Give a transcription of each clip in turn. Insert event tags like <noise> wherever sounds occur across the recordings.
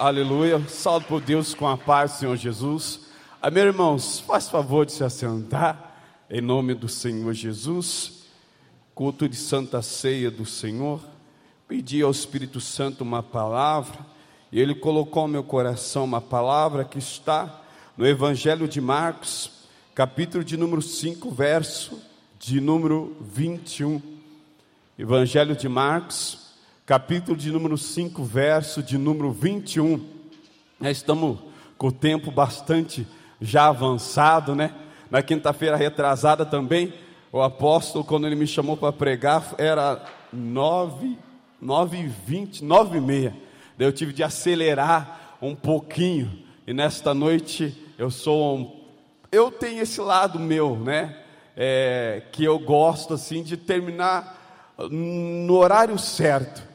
Aleluia. Salve por Deus com a paz, Senhor Jesus. Amém, irmãos, faz favor de se assentar em nome do Senhor Jesus. Culto de Santa Ceia do Senhor. Pedi ao Espírito Santo uma palavra e ele colocou no meu coração uma palavra que está no Evangelho de Marcos, capítulo de número 5, verso de número 21. Evangelho de Marcos, capítulo de número 5, verso de número 21. Nós estamos com o tempo bastante já avançado, né? Na quinta-feira retrasada também, o apóstolo, quando ele me chamou para pregar, era 9, 9 e 20, 9 e meia. Daí eu tive de acelerar um pouquinho. E nesta noite eu sou um, eu tenho esse lado meu, né? É, que eu gosto assim de terminar no horário certo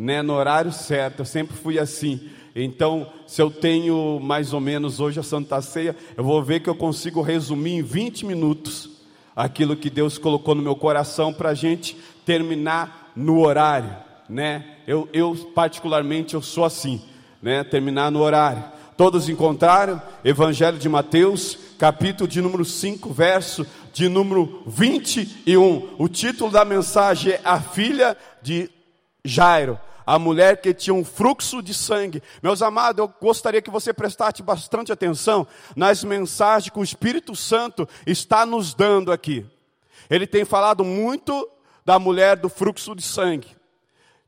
né, no horário certo. Eu sempre fui assim. Então, se eu tenho mais ou menos hoje a Santa Ceia, eu vou ver que eu consigo resumir em 20 minutos aquilo que Deus colocou no meu coração para a gente terminar no horário, né? Eu, eu particularmente eu sou assim, né? Terminar no horário. Todos encontraram Evangelho de Mateus, capítulo de número 5, verso de número 21. O título da mensagem é A Filha de Jairo a mulher que tinha um fluxo de sangue. Meus amados, eu gostaria que você prestasse bastante atenção nas mensagens que o Espírito Santo está nos dando aqui. Ele tem falado muito da mulher do fluxo de sangue.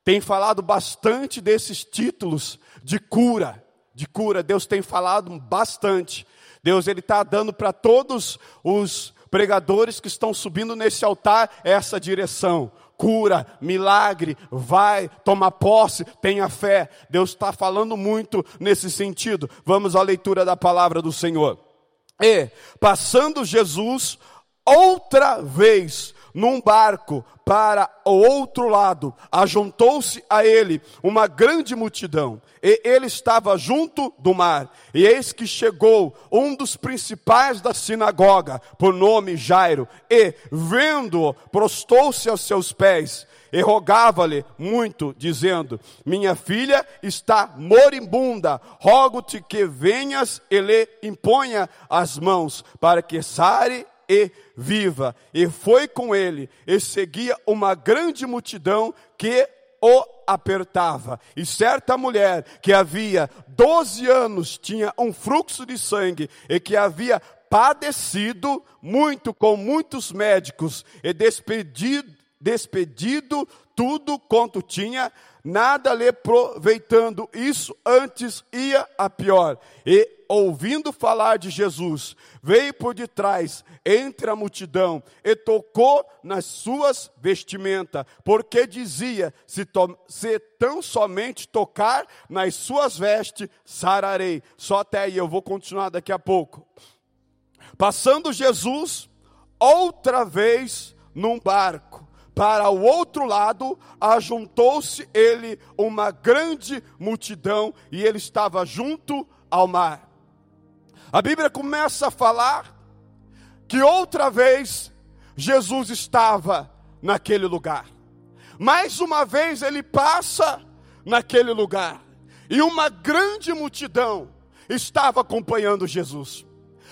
Tem falado bastante desses títulos de cura, de cura. Deus tem falado bastante. Deus ele está dando para todos os pregadores que estão subindo nesse altar essa direção cura, milagre, vai, toma posse, tenha fé. Deus está falando muito nesse sentido. Vamos à leitura da palavra do Senhor. E, passando Jesus outra vez num barco para o outro lado, ajuntou-se a ele uma grande multidão, e ele estava junto do mar. E eis que chegou um dos principais da sinagoga, por nome Jairo, e, vendo-o, prostou-se aos seus pés e rogava-lhe muito, dizendo: Minha filha está moribunda, rogo-te que venhas e lhe imponha as mãos, para que sare e viva. E foi com ele, e seguia uma grande multidão que o apertava. E certa mulher que havia 12 anos tinha um fluxo de sangue e que havia padecido muito com muitos médicos e despedido, despedido tudo quanto tinha, nada lhe aproveitando isso, antes ia a pior. E ouvindo falar de Jesus, veio por detrás, entre a multidão, e tocou nas suas vestimentas, porque dizia: se, se tão somente tocar nas suas vestes, sararei. Só até aí, eu vou continuar daqui a pouco. Passando Jesus, outra vez num barco, para o outro lado, ajuntou-se ele uma grande multidão, e ele estava junto ao mar. A Bíblia começa a falar que outra vez Jesus estava naquele lugar. Mais uma vez ele passa naquele lugar. E uma grande multidão estava acompanhando Jesus.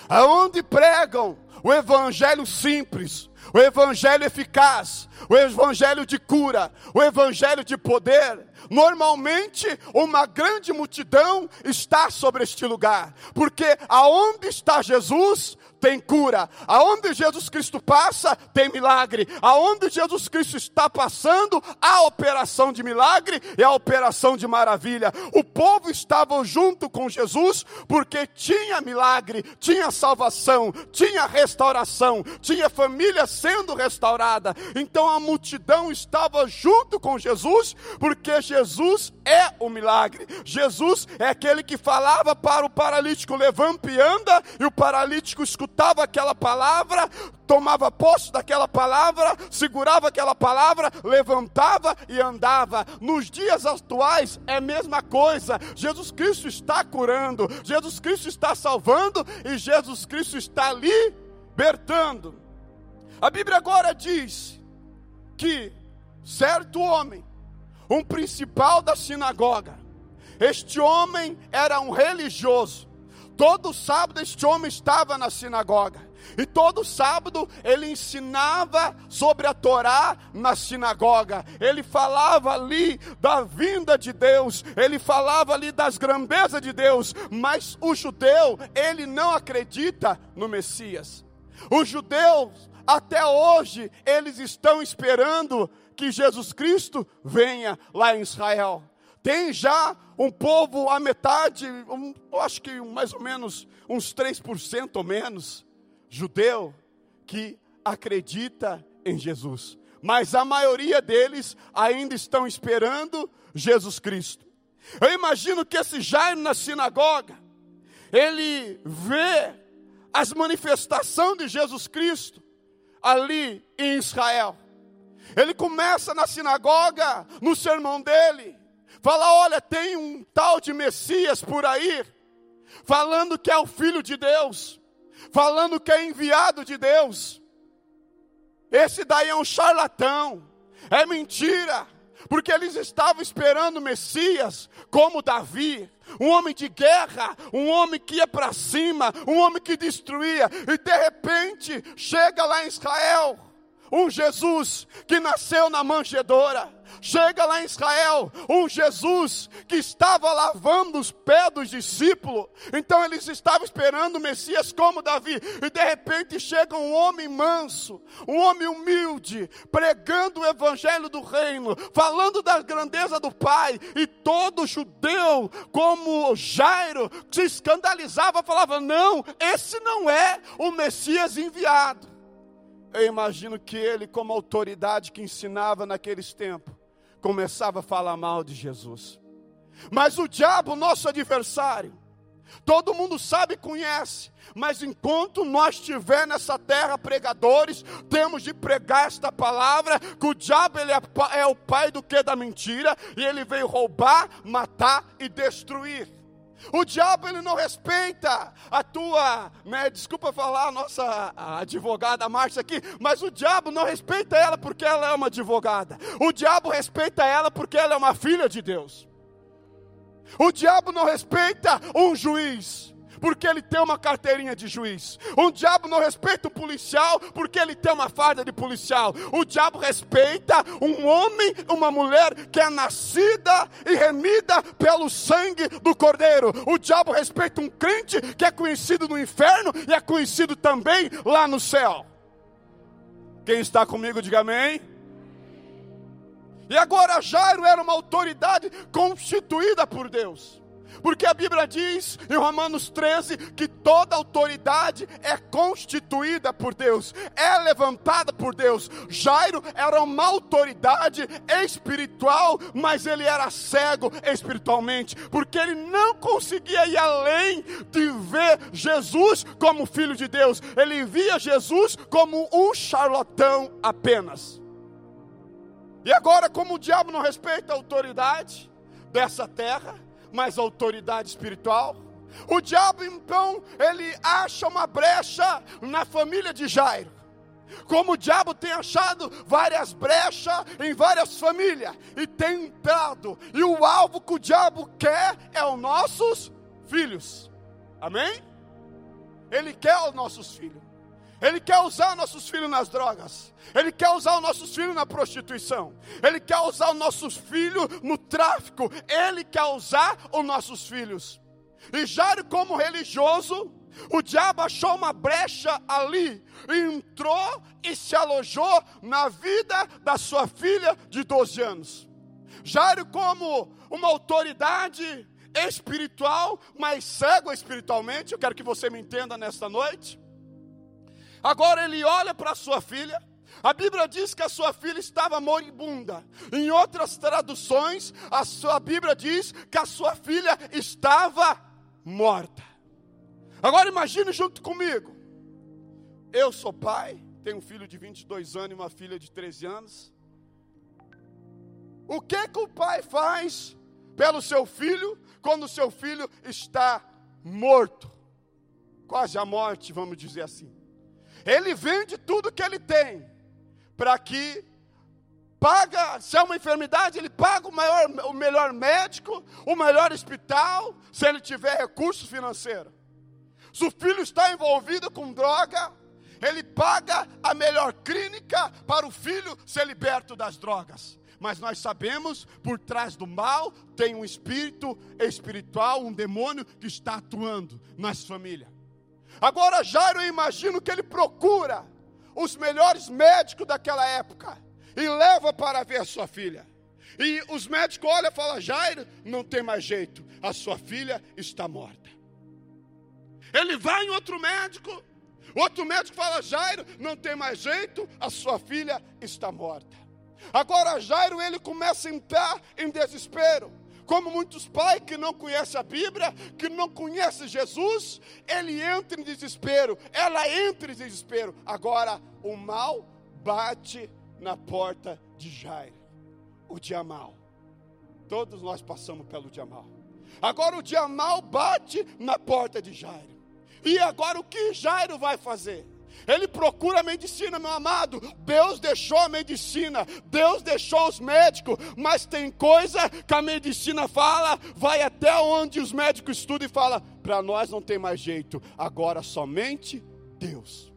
Aonde pregam o evangelho simples, o evangelho eficaz, o evangelho de cura, o evangelho de poder, Normalmente, uma grande multidão está sobre este lugar, porque aonde está Jesus, tem cura. Aonde Jesus Cristo passa, tem milagre. Aonde Jesus Cristo está passando, há operação de milagre e a operação de maravilha. O povo estava junto com Jesus porque tinha milagre, tinha salvação, tinha restauração, tinha família sendo restaurada. Então a multidão estava junto com Jesus porque Jesus é o milagre. Jesus é aquele que falava para o paralítico levanta e anda e o paralítico escutava escutava aquela palavra, tomava posse daquela palavra, segurava aquela palavra, levantava e andava. Nos dias atuais é a mesma coisa. Jesus Cristo está curando, Jesus Cristo está salvando e Jesus Cristo está libertando. A Bíblia agora diz que certo homem, um principal da sinagoga, Este homem era um religioso. Todo sábado este homem estava na sinagoga. E todo sábado ele ensinava sobre a Torá na sinagoga. Ele falava ali da vinda de Deus, ele falava ali das grandezas de Deus, mas o judeu, ele não acredita no Messias. Os judeus até hoje eles estão esperando que Jesus Cristo venha lá em Israel. Tem já um povo a metade, um, acho que mais ou menos uns 3% ou menos, judeu, que acredita em Jesus. Mas a maioria deles ainda estão esperando Jesus Cristo. Eu imagino que esse Jairo na sinagoga, ele vê as manifestações de Jesus Cristo ali em Israel. Ele começa na sinagoga, no sermão dele, fala: olha, tem um tal de Messias por aí, falando que é o Filho de Deus, falando que é enviado de Deus. Esse daí é um charlatão, é mentira, porque eles estavam esperando Messias, como Davi, um homem de guerra, um homem que ia para cima, um homem que destruía, e de repente chega lá em Israel um Jesus que nasceu na manjedoura. Chega lá em Israel, um Jesus que estava lavando os pés dos discípulos. Então eles estavam esperando o Messias como Davi. E de repente chega um homem manso, um homem humilde, pregando o evangelho do reino, falando da grandeza do Pai. E todo judeu, como Jairo, se escandalizava, falava: Não, esse não é o Messias enviado. Eu imagino que ele, como autoridade que ensinava naqueles tempos, começava a falar mal de Jesus. Mas o diabo, nosso adversário, todo mundo sabe e conhece, mas enquanto nós estiver nessa terra pregadores, temos de pregar esta palavra, que o diabo ele é, é o pai do que da mentira, e ele veio roubar, matar e destruir. O diabo ele não respeita a tua, né, desculpa falar a nossa advogada Márcia aqui, mas o diabo não respeita ela porque ela é uma advogada. O diabo respeita ela porque ela é uma filha de Deus. O diabo não respeita um juiz porque ele tem uma carteirinha de juiz. O diabo não respeita o policial, porque ele tem uma farda de policial. O diabo respeita um homem, uma mulher que é nascida e remida pelo sangue do Cordeiro. O diabo respeita um crente que é conhecido no inferno e é conhecido também lá no céu. Quem está comigo, diga amém. E agora Jairo era uma autoridade constituída por Deus. Porque a Bíblia diz em Romanos 13 que toda autoridade é constituída por Deus, é levantada por Deus. Jairo era uma autoridade espiritual, mas ele era cego espiritualmente, porque ele não conseguia ir além de ver Jesus como filho de Deus, ele via Jesus como um charlatão apenas. E agora, como o diabo não respeita a autoridade dessa terra, mas autoridade espiritual. O diabo então, ele acha uma brecha na família de Jairo. Como o diabo tem achado várias brechas em várias famílias e tem entrado, e o alvo que o diabo quer é os nossos filhos. Amém? Ele quer os nossos filhos. Ele quer usar nossos filhos nas drogas. Ele quer usar os nossos filhos na prostituição. Ele quer usar os nossos filhos no tráfico. Ele quer usar os nossos filhos. E Jairo, como religioso, o diabo achou uma brecha ali, entrou e se alojou na vida da sua filha de 12 anos. Jairo, como uma autoridade espiritual, mas cego espiritualmente, eu quero que você me entenda nesta noite. Agora ele olha para sua filha. A Bíblia diz que a sua filha estava moribunda. Em outras traduções, a sua Bíblia diz que a sua filha estava morta. Agora imagine junto comigo. Eu sou pai, tenho um filho de 22 anos e uma filha de 13 anos. O que que o pai faz pelo seu filho quando o seu filho está morto? Quase a morte, vamos dizer assim. Ele vende tudo que ele tem para que paga, se é uma enfermidade, ele paga o, maior, o melhor médico, o melhor hospital, se ele tiver recurso financeiro. Se o filho está envolvido com droga, ele paga a melhor clínica para o filho ser liberto das drogas. Mas nós sabemos, por trás do mal tem um espírito espiritual, um demônio que está atuando nas famílias. Agora Jairo, eu imagino que ele procura os melhores médicos daquela época e leva para ver a sua filha. E os médicos olham e falam: Jairo, não tem mais jeito, a sua filha está morta. Ele vai em outro médico, outro médico fala: Jairo, não tem mais jeito, a sua filha está morta. Agora Jairo ele começa a entrar em desespero. Como muitos pais que não conhecem a Bíblia, que não conhecem Jesus, ele entra em desespero, ela entra em desespero. Agora o mal bate na porta de Jairo, o dia mal. Todos nós passamos pelo dia mal. Agora o dia mal bate na porta de Jairo. E agora o que Jairo vai fazer? Ele procura a medicina, meu amado. Deus deixou a medicina, Deus deixou os médicos, mas tem coisa que a medicina fala, vai até onde os médicos estudam e fala: para nós não tem mais jeito, agora somente Deus.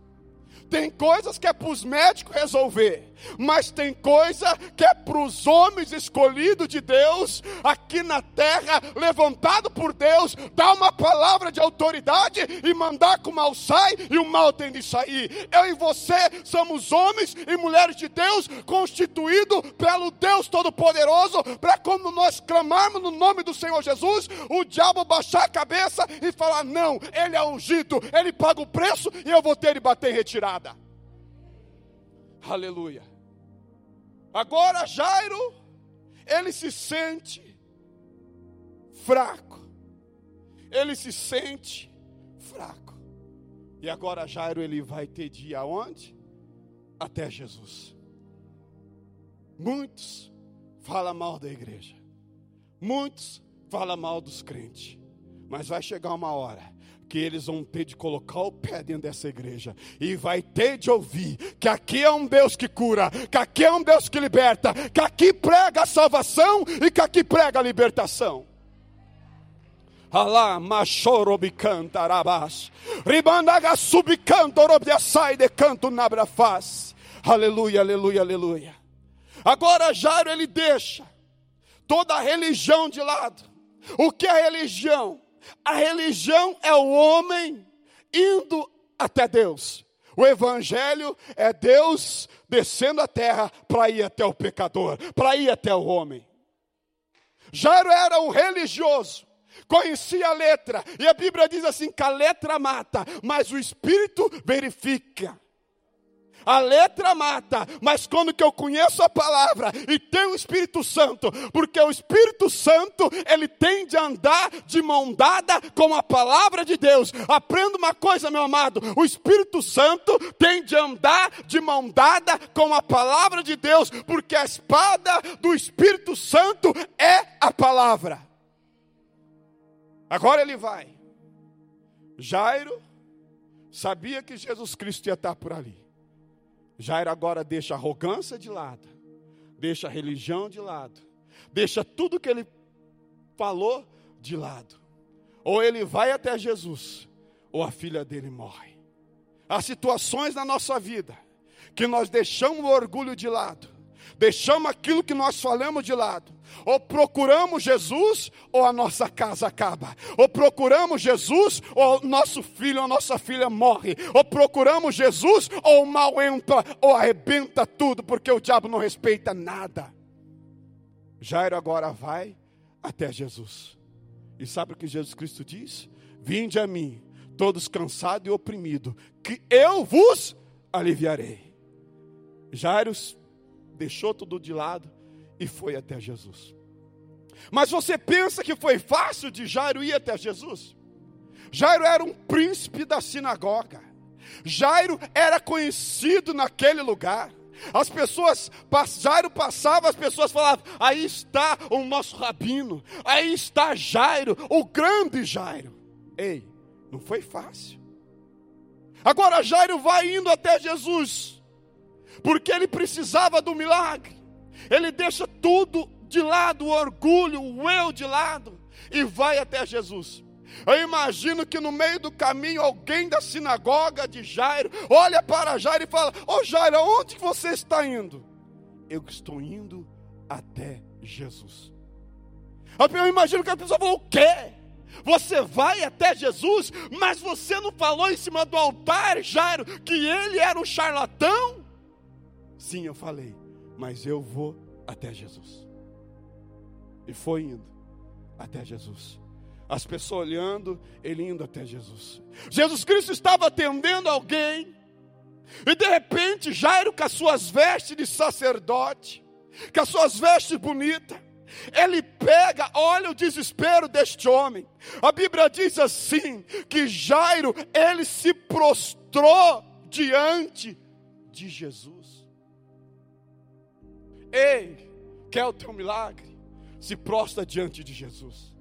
Tem coisas que é para os médicos resolver, mas tem coisa que é para os homens escolhidos de Deus, aqui na terra, levantado por Deus, dar uma palavra de autoridade e mandar que o mal sai e o mal tem de sair. Eu e você somos homens e mulheres de Deus, constituídos pelo Deus Todo-Poderoso, para quando nós clamarmos no nome do Senhor Jesus, o diabo baixar a cabeça e falar: não, ele é ungido, ele paga o preço e eu vou ter de bater em retirada. Aleluia. Agora Jairo, ele se sente fraco. Ele se sente fraco. E agora Jairo ele vai ter dia aonde? Até Jesus. Muitos falam mal da igreja. Muitos falam mal dos crentes. Mas vai chegar uma hora que eles vão ter de colocar o pé dentro dessa igreja e vai ter de ouvir que aqui é um Deus que cura, que aqui é um Deus que liberta, que aqui prega a salvação e que aqui prega a libertação. Alá, machorobicanta arabás, ribandaga nabrafaz. Aleluia, aleluia, aleluia. Agora Jairo ele deixa toda a religião de lado. O que é religião? A religião é o homem indo até Deus. O evangelho é Deus descendo a terra para ir até o pecador, para ir até o homem. Jairo era um religioso, conhecia a letra, e a Bíblia diz assim: que a letra mata, mas o espírito verifica. A letra mata, mas quando que eu conheço a palavra e tenho o Espírito Santo, porque o Espírito Santo, ele tem de andar de mão dada com a palavra de Deus. Aprenda uma coisa, meu amado, o Espírito Santo tem de andar de mão dada com a palavra de Deus, porque a espada do Espírito Santo é a palavra. Agora ele vai. Jairo sabia que Jesus Cristo ia estar por ali. Jairo agora deixa a arrogância de lado, deixa a religião de lado, deixa tudo que ele falou de lado. Ou ele vai até Jesus, ou a filha dele morre. Há situações na nossa vida que nós deixamos o orgulho de lado, deixamos aquilo que nós falamos de lado, ou procuramos Jesus, ou a nossa casa acaba. Ou procuramos Jesus, ou nosso filho ou nossa filha morre. Ou procuramos Jesus, ou o mal entra, ou arrebenta tudo, porque o diabo não respeita nada. Jairo agora vai até Jesus. E sabe o que Jesus Cristo diz? Vinde a mim, todos cansados e oprimidos, que eu vos aliviarei. Jairo deixou tudo de lado e foi até Jesus. Mas você pensa que foi fácil de Jairo ir até Jesus? Jairo era um príncipe da sinagoga. Jairo era conhecido naquele lugar. As pessoas, Jairo passava, as pessoas falavam: aí está o nosso rabino, aí está Jairo, o grande Jairo. Ei, não foi fácil. Agora Jairo vai indo até Jesus, porque ele precisava do milagre. Ele deixa tudo de lado, o orgulho, o eu de lado, e vai até Jesus. Eu imagino que no meio do caminho alguém da sinagoga de Jairo olha para Jairo e fala: Ô oh, Jairo, aonde você está indo? Eu estou indo até Jesus. Eu imagino que a pessoa falou: O quê? Você vai até Jesus, mas você não falou em cima do altar, Jairo, que ele era um charlatão? Sim, eu falei, mas eu vou até Jesus. E foi indo até Jesus as pessoas olhando, ele indo até Jesus. Jesus Cristo estava atendendo alguém, e de repente Jairo, com as suas vestes de sacerdote, com as suas vestes bonitas, ele pega, olha o desespero deste homem. A Bíblia diz assim: que Jairo, ele se prostrou diante de Jesus. Ei, quer o teu milagre? Se prostra diante de Jesus.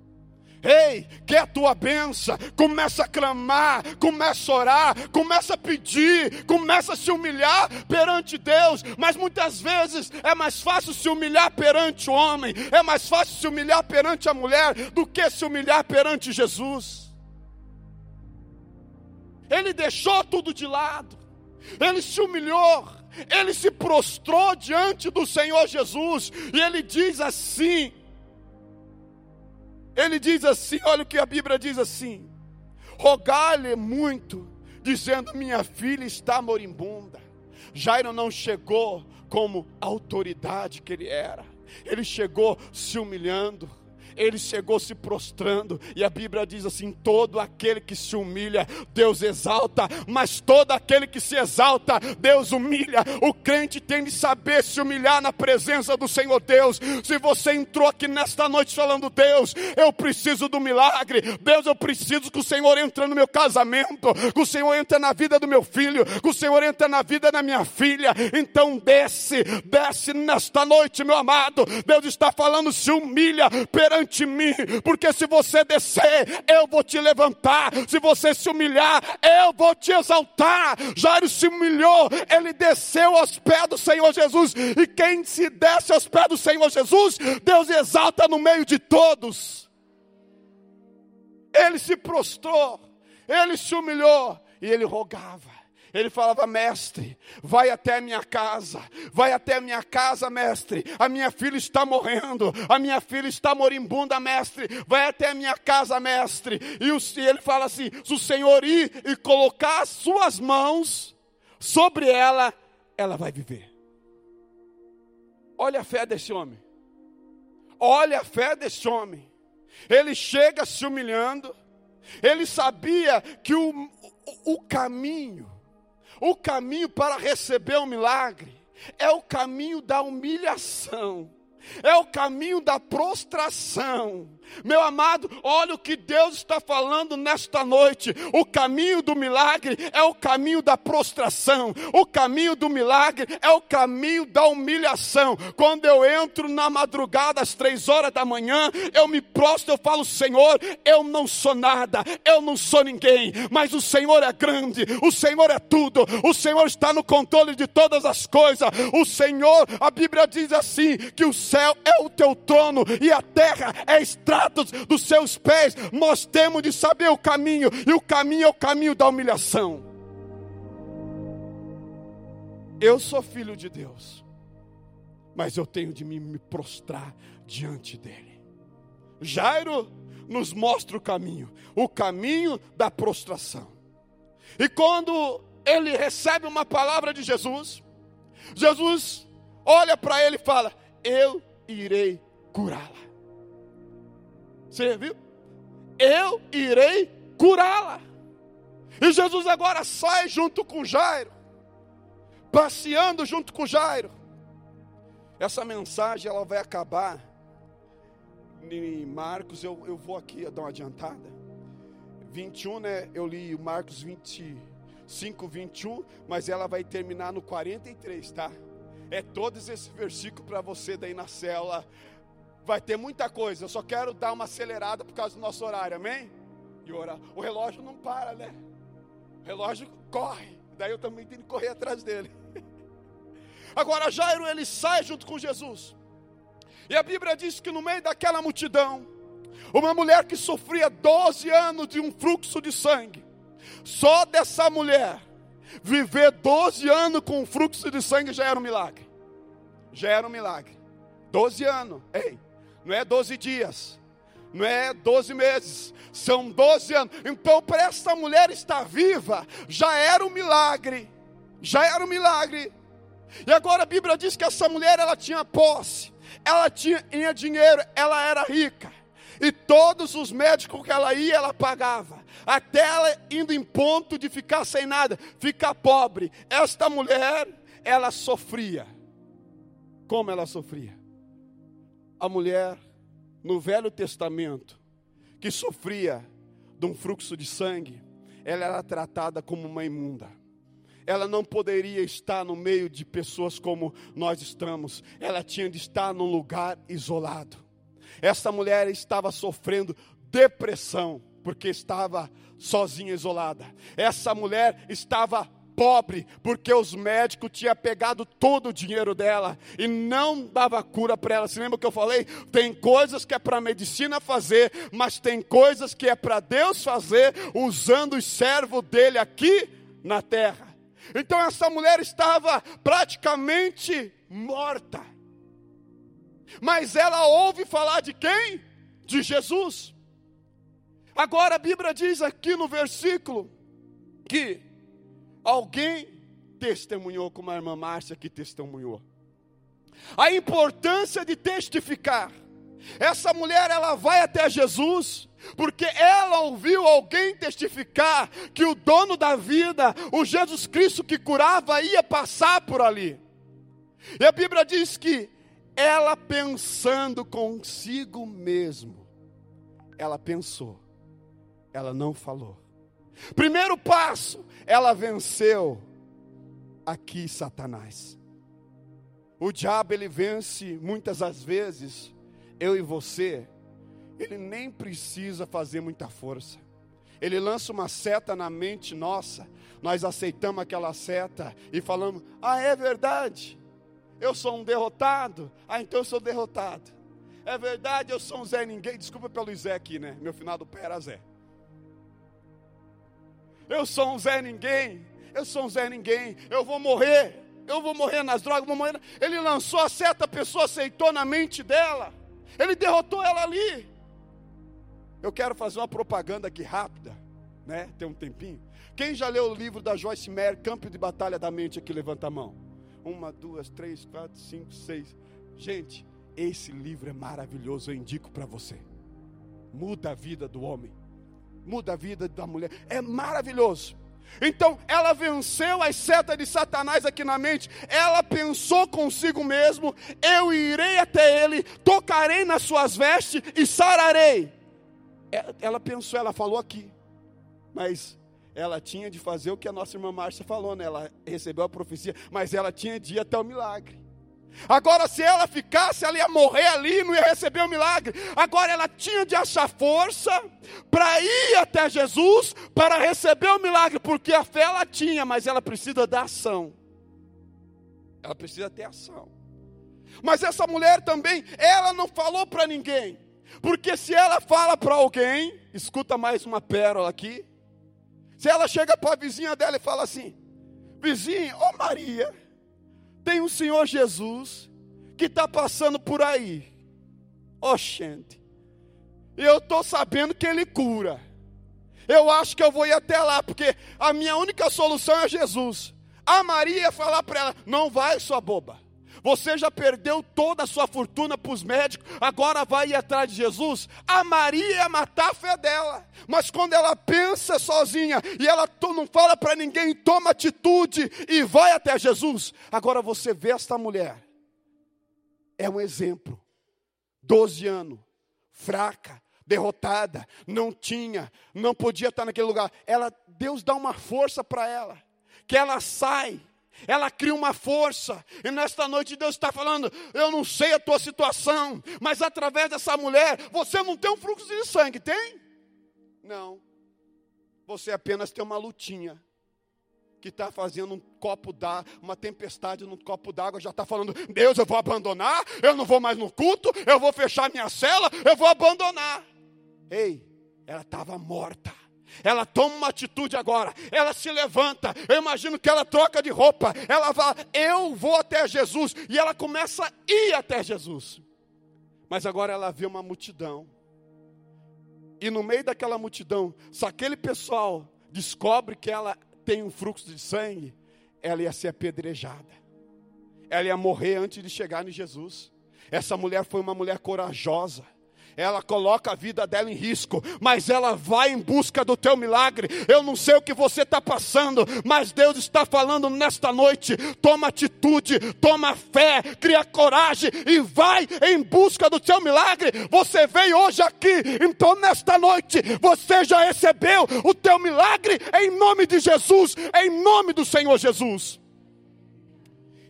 Ei, quer a tua benção? Começa a clamar, começa a orar, começa a pedir, começa a se humilhar perante Deus. Mas muitas vezes é mais fácil se humilhar perante o homem, é mais fácil se humilhar perante a mulher do que se humilhar perante Jesus. Ele deixou tudo de lado, ele se humilhou, ele se prostrou diante do Senhor Jesus, e ele diz assim: ele diz assim: olha o que a Bíblia diz assim: rogar-lhe muito, dizendo: Minha filha está moribunda. Jairo não chegou como autoridade que ele era, ele chegou se humilhando ele chegou se prostrando, e a Bíblia diz assim: todo aquele que se humilha, Deus exalta, mas todo aquele que se exalta, Deus humilha. O crente tem de saber se humilhar na presença do Senhor Deus. Se você entrou aqui nesta noite falando, Deus, eu preciso do milagre, Deus, eu preciso que o Senhor entre no meu casamento, que o Senhor entre na vida do meu filho, que o Senhor entre na vida da minha filha, então desce, desce nesta noite, meu amado. Deus está falando, se humilha perante perante mim, porque se você descer, eu vou te levantar, se você se humilhar, eu vou te exaltar. Jairo se humilhou, ele desceu aos pés do Senhor Jesus, e quem se desce aos pés do Senhor Jesus, Deus exalta no meio de todos. Ele se prostrou, ele se humilhou e ele rogava. Ele falava, mestre, vai até a minha casa, vai até a minha casa, mestre. A minha filha está morrendo, a minha filha está moribunda, mestre. Vai até a minha casa, mestre. E, o, e ele fala assim: se o Senhor ir e colocar as suas mãos sobre ela, ela vai viver. Olha a fé desse homem. Olha a fé desse homem. Ele chega se humilhando. Ele sabia que o, o, o caminho o caminho para receber o milagre é o caminho da humilhação é o caminho da prostração. Meu amado, olha o que Deus está falando nesta noite. O caminho do milagre é o caminho da prostração. O caminho do milagre é o caminho da humilhação. Quando eu entro na madrugada às três horas da manhã, eu me prostro, eu falo, Senhor, eu não sou nada, eu não sou ninguém, mas o Senhor é grande, o Senhor é tudo, o Senhor está no controle de todas as coisas. O Senhor, a Bíblia diz assim: que o céu é o teu trono e a terra é extratos dos seus pés. Nós temos de saber o caminho, e o caminho é o caminho da humilhação. Eu sou filho de Deus, mas eu tenho de me prostrar diante dele. Jairo nos mostra o caminho, o caminho da prostração. E quando ele recebe uma palavra de Jesus, Jesus olha para ele e fala: eu irei curá-la. Você viu? Eu irei curá-la. E Jesus agora sai junto com Jairo, passeando junto com Jairo. Essa mensagem ela vai acabar em Marcos, eu, eu vou aqui dar uma adiantada. 21, né? Eu li Marcos 25, 21, mas ela vai terminar no 43, tá? É todos esses versículos para você daí na cela. Vai ter muita coisa, eu só quero dar uma acelerada por causa do nosso horário, amém? E orar. O relógio não para, né? O relógio corre, daí eu também tenho que correr atrás dele. <laughs> Agora Jairo ele sai junto com Jesus. E a Bíblia diz que no meio daquela multidão, uma mulher que sofria 12 anos de um fluxo de sangue, só dessa mulher viver 12 anos com fluxo de sangue já era um milagre. Já era um milagre. 12 anos, ei, não é 12 dias, não é 12 meses, são 12 anos. Então, para essa mulher estar viva, já era um milagre, já era um milagre. E agora a Bíblia diz que essa mulher ela tinha posse, ela tinha, tinha dinheiro, ela era rica. E todos os médicos que ela ia, ela pagava. Até ela indo em ponto de ficar sem nada, ficar pobre. Esta mulher, ela sofria. Como ela sofria? A mulher no Velho Testamento que sofria de um fluxo de sangue, ela era tratada como uma imunda. Ela não poderia estar no meio de pessoas como nós estamos. Ela tinha de estar num lugar isolado. Essa mulher estava sofrendo depressão porque estava sozinha, isolada. Essa mulher estava pobre, porque os médicos tinham pegado todo o dinheiro dela e não dava cura para ela. Você lembra que eu falei? Tem coisas que é para a medicina fazer, mas tem coisas que é para Deus fazer usando os servos dele aqui na terra. Então essa mulher estava praticamente morta. Mas ela ouve falar de quem? De Jesus. Agora a Bíblia diz aqui no versículo que Alguém testemunhou, como a irmã Márcia que testemunhou. A importância de testificar. Essa mulher, ela vai até Jesus, porque ela ouviu alguém testificar que o dono da vida, o Jesus Cristo que curava, ia passar por ali. E a Bíblia diz que ela pensando consigo mesmo, ela pensou, ela não falou. Primeiro passo, ela venceu aqui Satanás. O diabo ele vence muitas das vezes, eu e você, ele nem precisa fazer muita força. Ele lança uma seta na mente nossa, nós aceitamos aquela seta e falamos: "Ah, é verdade. Eu sou um derrotado. Ah, então eu sou derrotado. É verdade, eu sou um Zé ninguém. Desculpa pelo Zé aqui, né? Meu final do pé era Zé eu sou um Zé Ninguém, eu sou um Zé Ninguém, eu vou morrer, eu vou morrer nas drogas, vou morrer. Ele lançou a seta, a pessoa aceitou na mente dela, ele derrotou ela ali. Eu quero fazer uma propaganda aqui rápida, né? Tem um tempinho. Quem já leu o livro da Joyce Meyer, Campo de Batalha da Mente, aqui levanta a mão. Uma, duas, três, quatro, cinco, seis. Gente, esse livro é maravilhoso, eu indico para você. Muda a vida do homem muda a vida da mulher. É maravilhoso. Então, ela venceu as setas de Satanás aqui na mente. Ela pensou consigo mesmo: eu irei até ele, tocarei nas suas vestes e sararei. Ela pensou, ela falou aqui, mas ela tinha de fazer o que a nossa irmã Márcia falou, né? Ela recebeu a profecia, mas ela tinha de ir até o milagre. Agora, se ela ficasse, ela ia morrer ali, não ia receber o milagre. Agora, ela tinha de achar força para ir até Jesus, para receber o milagre, porque a fé ela tinha, mas ela precisa da ação. Ela precisa ter ação. Mas essa mulher também, ela não falou para ninguém, porque se ela fala para alguém, escuta mais uma pérola aqui. Se ela chega para a vizinha dela e fala assim: Vizinha, oh Maria tem um Senhor Jesus que está passando por aí. Oxente. E eu estou sabendo que Ele cura. Eu acho que eu vou ir até lá, porque a minha única solução é Jesus. A Maria ia falar para ela: não vai, sua boba. Você já perdeu toda a sua fortuna para os médicos, agora vai ir atrás de Jesus? A Maria ia matar a fé dela. Mas quando ela pensa sozinha e ela não fala para ninguém, toma atitude e vai até Jesus. Agora você vê esta mulher. É um exemplo. 12 anos, fraca, derrotada, não tinha, não podia estar naquele lugar. Ela, Deus dá uma força para ela, que ela sai ela cria uma força, e nesta noite Deus está falando: eu não sei a tua situação, mas através dessa mulher, você não tem um fluxo de sangue, tem? Não, você apenas tem uma lutinha, que está fazendo um copo d'água, uma tempestade num copo d'água, já está falando: Deus, eu vou abandonar, eu não vou mais no culto, eu vou fechar minha cela, eu vou abandonar. Ei, ela estava morta. Ela toma uma atitude agora, ela se levanta. Eu imagino que ela troca de roupa. Ela fala: Eu vou até Jesus. E ela começa a ir até Jesus. Mas agora ela vê uma multidão. E no meio daquela multidão, se aquele pessoal descobre que ela tem um fluxo de sangue, ela ia ser apedrejada. Ela ia morrer antes de chegar em Jesus. Essa mulher foi uma mulher corajosa ela coloca a vida dela em risco, mas ela vai em busca do teu milagre. Eu não sei o que você está passando, mas Deus está falando nesta noite: toma atitude, toma fé, cria coragem e vai em busca do teu milagre. Você veio hoje aqui, então nesta noite você já recebeu o teu milagre em nome de Jesus, em nome do Senhor Jesus.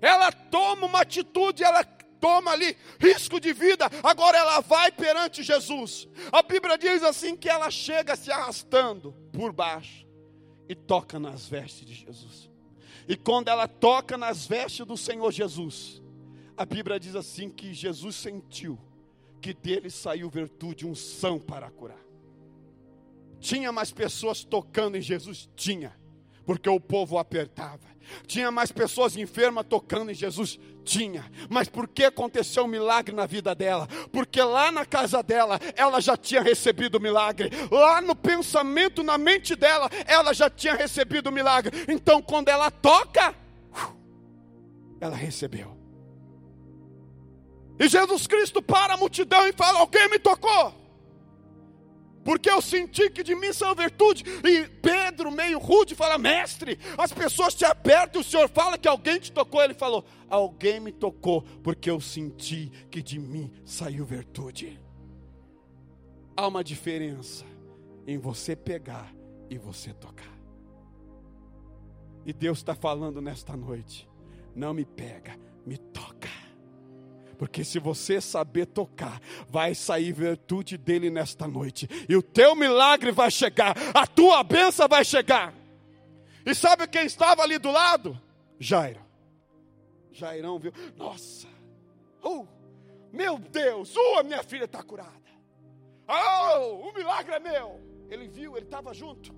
Ela toma uma atitude, ela toma ali risco de vida, agora ela vai perante Jesus. A Bíblia diz assim que ela chega se arrastando por baixo e toca nas vestes de Jesus. E quando ela toca nas vestes do Senhor Jesus, a Bíblia diz assim que Jesus sentiu que dele saiu virtude, unção para curar. Tinha mais pessoas tocando em Jesus? Tinha, porque o povo apertava. Tinha mais pessoas enfermas tocando em Jesus? Tinha. Mas por que aconteceu um milagre na vida dela? Porque lá na casa dela, ela já tinha recebido o milagre. Lá no pensamento, na mente dela, ela já tinha recebido o milagre. Então, quando ela toca, ela recebeu. E Jesus Cristo para a multidão e fala: Alguém me tocou porque eu senti que de mim são virtude. E Pedro, meio rude, fala: Mestre, as pessoas te apertam e o Senhor fala que alguém te tocou. Ele falou: Alguém me tocou, porque eu senti que de mim saiu virtude. Há uma diferença em você pegar e você tocar. E Deus está falando nesta noite: Não me pega, me toca. Porque se você saber tocar, vai sair virtude dele nesta noite. E o teu milagre vai chegar, a tua bênção vai chegar. E sabe quem estava ali do lado? Jairo. Jairão viu, nossa, oh, meu Deus, oh, a minha filha está curada. Oh, o milagre é meu. Ele viu, ele estava junto.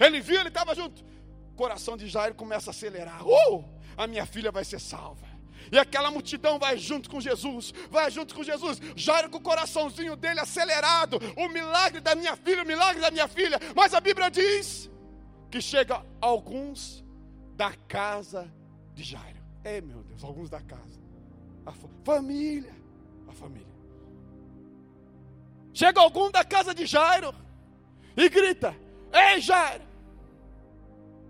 Ele viu, ele estava junto. O coração de Jairo começa a acelerar. Oh, a minha filha vai ser salva. E aquela multidão vai junto com Jesus, vai junto com Jesus. Jairo com o coraçãozinho dele acelerado. O milagre da minha filha, o milagre da minha filha. Mas a Bíblia diz que chega alguns da casa de Jairo. É, meu Deus, alguns da casa. A família, a família. Chega algum da casa de Jairo e grita: Ei, Jairo!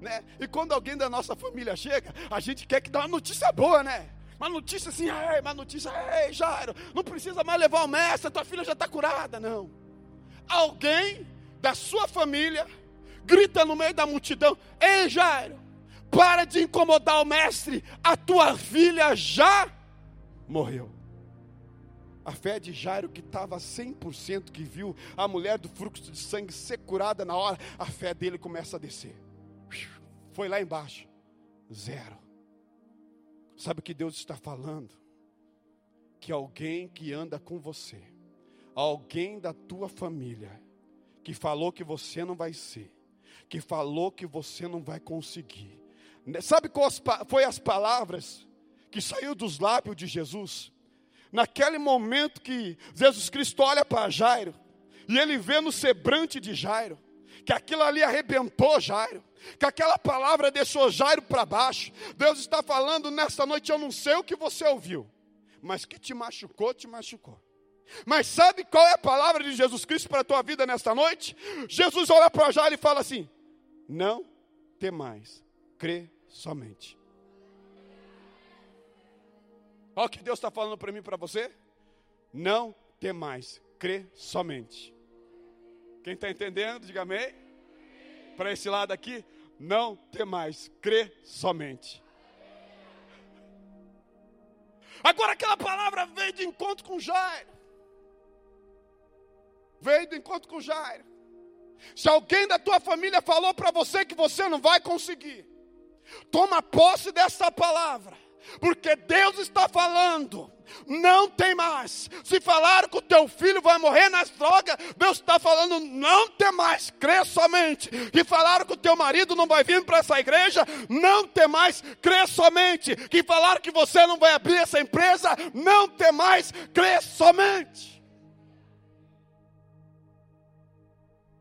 Né? E quando alguém da nossa família chega, a gente quer que dê uma notícia boa, né? Uma notícia assim, ei, uma notícia, ei, Jairo, não precisa mais levar o mestre, tua filha já está curada. Não. Alguém da sua família grita no meio da multidão: Ei, Jairo, para de incomodar o mestre, a tua filha já morreu. A fé de Jairo, que estava 100%, que viu a mulher do fluxo de sangue ser curada na hora, a fé dele começa a descer. Foi lá embaixo, zero. Sabe o que Deus está falando? Que alguém que anda com você, alguém da tua família, que falou que você não vai ser, que falou que você não vai conseguir. Né, sabe quais foi as palavras que saiu dos lábios de Jesus? Naquele momento que Jesus Cristo olha para Jairo, e ele vê no sebrante de Jairo, que aquilo ali arrebentou Jairo que aquela palavra deixou Jairo para baixo. Deus está falando nesta noite, eu não sei o que você ouviu, mas que te machucou, te machucou. Mas sabe qual é a palavra de Jesus Cristo para a tua vida nesta noite? Jesus olha para Jairo e fala assim: Não temais, crê somente. Olha o que Deus está falando para mim e para você. Não temais, crê somente. Quem está entendendo, diga amém para esse lado aqui, não mais, crê somente. Agora aquela palavra veio de encontro com Jairo. Veio de encontro com Jairo. Se alguém da tua família falou para você que você não vai conseguir, Toma posse dessa palavra, porque Deus está falando. Não tem mais. Se falaram que o teu filho vai morrer nas drogas, Deus está falando, não tem mais. Crê somente. Que falaram que o teu marido não vai vir para essa igreja, não tem mais. Crê somente. Que falaram que você não vai abrir essa empresa, não tem mais. Crê somente.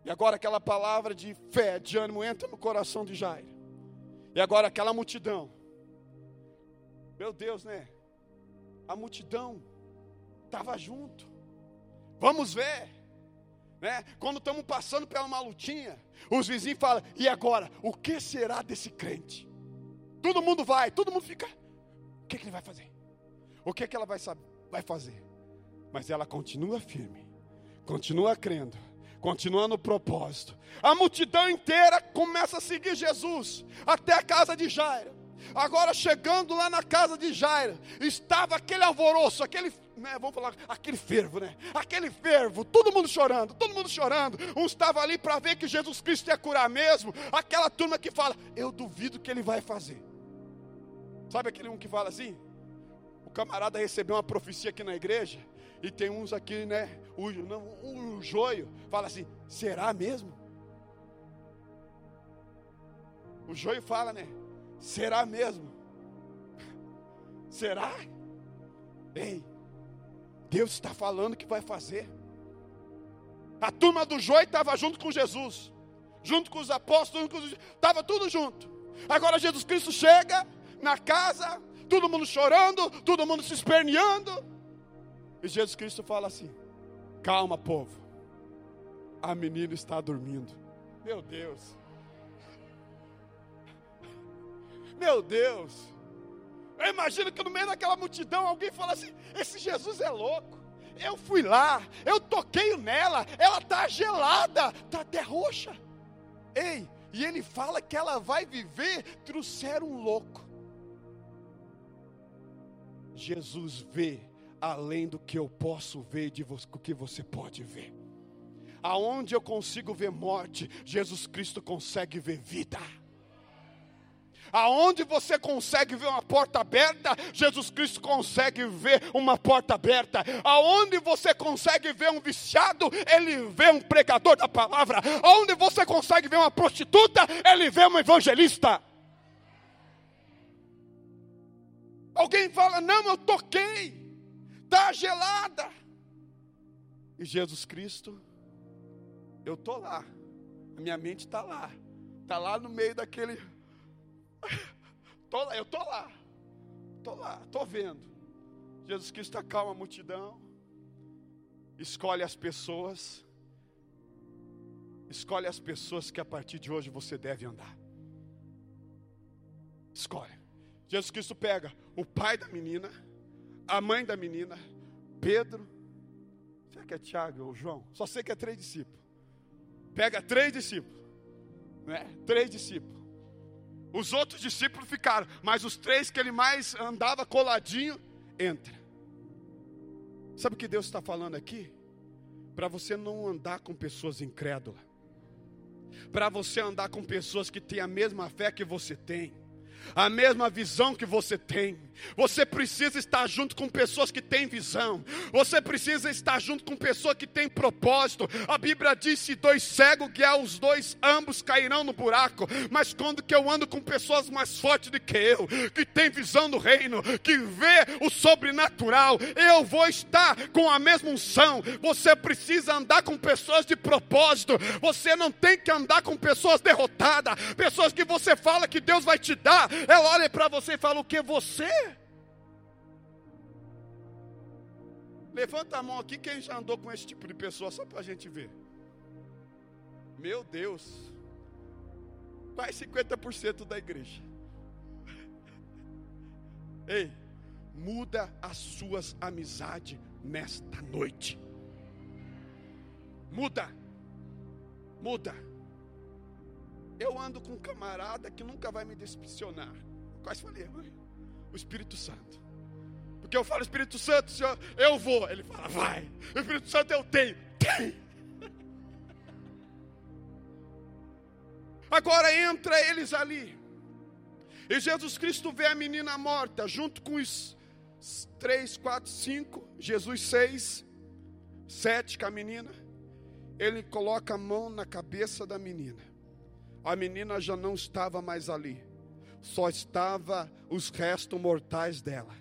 E agora aquela palavra de fé, de ânimo, entra no coração de Jairo. E agora aquela multidão. Meu Deus, né? A multidão estava junto. Vamos ver. Né? Quando estamos passando pela uma lutinha, os vizinhos falam: e agora? O que será desse crente? Todo mundo vai, todo mundo fica. O que, que ele vai fazer? O que, que ela vai, vai fazer? Mas ela continua firme, continua crendo continua no propósito. A multidão inteira começa a seguir Jesus até a casa de Jairo. Agora chegando lá na casa de Jairo, estava aquele alvoroço, aquele, né, vamos falar, aquele fervo, né? Aquele fervo, todo mundo chorando, todo mundo chorando. Um estava ali para ver que Jesus Cristo ia curar mesmo. Aquela turma que fala, eu duvido que ele vai fazer. Sabe aquele um que fala assim? O camarada recebeu uma profecia aqui na igreja e tem uns aqui, né? O, não, o joio fala assim: será mesmo? O joio fala, né? Será mesmo? Será? Ei, Deus está falando que vai fazer. A turma do joio estava junto com Jesus, junto com os apóstolos, estava tudo junto. Agora Jesus Cristo chega na casa, todo mundo chorando, todo mundo se esperneando. E Jesus Cristo fala assim: Calma, povo, a menina está dormindo. Meu Deus, meu Deus. Eu imagino que no meio daquela multidão alguém fala assim: Esse Jesus é louco. Eu fui lá, eu toquei nela, ela está gelada, está até roxa. Ei, e ele fala que ela vai viver, trouxeram um louco. Jesus vê além do que eu posso ver de do que você pode ver. Aonde eu consigo ver morte, Jesus Cristo consegue ver vida. Aonde você consegue ver uma porta aberta, Jesus Cristo consegue ver uma porta aberta. Aonde você consegue ver um viciado, ele vê um pregador da palavra. Aonde você consegue ver uma prostituta, ele vê um evangelista. Alguém fala: Não, eu toquei está gelada. E Jesus Cristo, eu estou lá, a minha mente está lá, está lá no meio daquele. Tô lá, eu estou lá, estou lá, estou vendo. Jesus Cristo acalma a multidão, escolhe as pessoas, escolhe as pessoas que a partir de hoje você deve andar. Escolhe. Jesus Cristo pega o pai da menina a mãe da menina, Pedro, será que é Tiago ou João? Só sei que é três discípulos. Pega três discípulos, né? Três discípulos. Os outros discípulos ficaram, mas os três que ele mais andava coladinho, entra. Sabe o que Deus está falando aqui? Para você não andar com pessoas incrédulas, para você andar com pessoas que têm a mesma fé que você tem a mesma visão que você tem. Você precisa estar junto com pessoas que têm visão. Você precisa estar junto com pessoas que têm propósito. A Bíblia diz: se dois cegos guiar os dois, ambos cairão no buraco. Mas quando que eu ando com pessoas mais fortes do que eu, que tem visão do reino, que vê o sobrenatural, eu vou estar com a mesma unção. Você precisa andar com pessoas de propósito. Você não tem que andar com pessoas derrotadas, pessoas que você fala que Deus vai te dar, ela olha para você e fala: O que você? Levanta a mão aqui quem já andou com esse tipo de pessoa, só para a gente ver. Meu Deus, quase 50% da igreja. <laughs> Ei, muda as suas amizades nesta noite. Muda, muda. Eu ando com um camarada que nunca vai me decepcionar. Quase falei, mãe, o Espírito Santo. Porque eu falo, Espírito Santo, Senhor, eu vou. Ele fala, vai. O Espírito Santo eu tenho. Tem. <laughs> Agora entra eles ali. E Jesus Cristo vê a menina morta, junto com os três, quatro, cinco, Jesus seis, sete com a menina. Ele coloca a mão na cabeça da menina. A menina já não estava mais ali, só estava os restos mortais dela.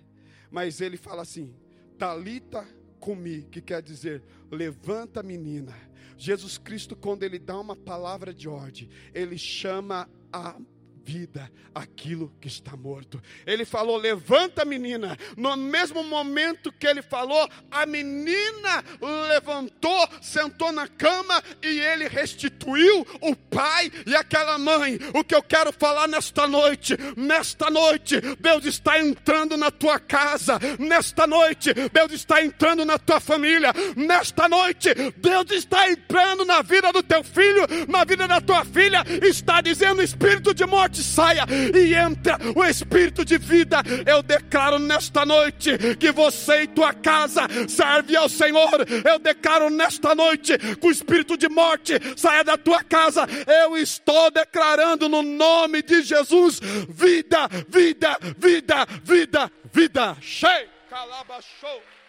Mas ele fala assim: Talita comi, que quer dizer levanta menina. Jesus Cristo, quando ele dá uma palavra de ordem, ele chama a vida aquilo que está morto. Ele falou: Levanta, menina. No mesmo momento que ele falou, a menina levantou, sentou na cama e ele restituiu o pai e aquela mãe. O que eu quero falar nesta noite, nesta noite, Deus está entrando na tua casa. Nesta noite, Deus está entrando na tua família. Nesta noite, Deus está entrando na vida do teu filho, na vida da tua filha. Está dizendo: Espírito de morte morte saia e entra o espírito de vida. Eu declaro nesta noite que você e tua casa serve ao Senhor. Eu declaro nesta noite que o espírito de morte saia da tua casa. Eu estou declarando no nome de Jesus vida, vida, vida, vida, vida. Cheio. Calabachou.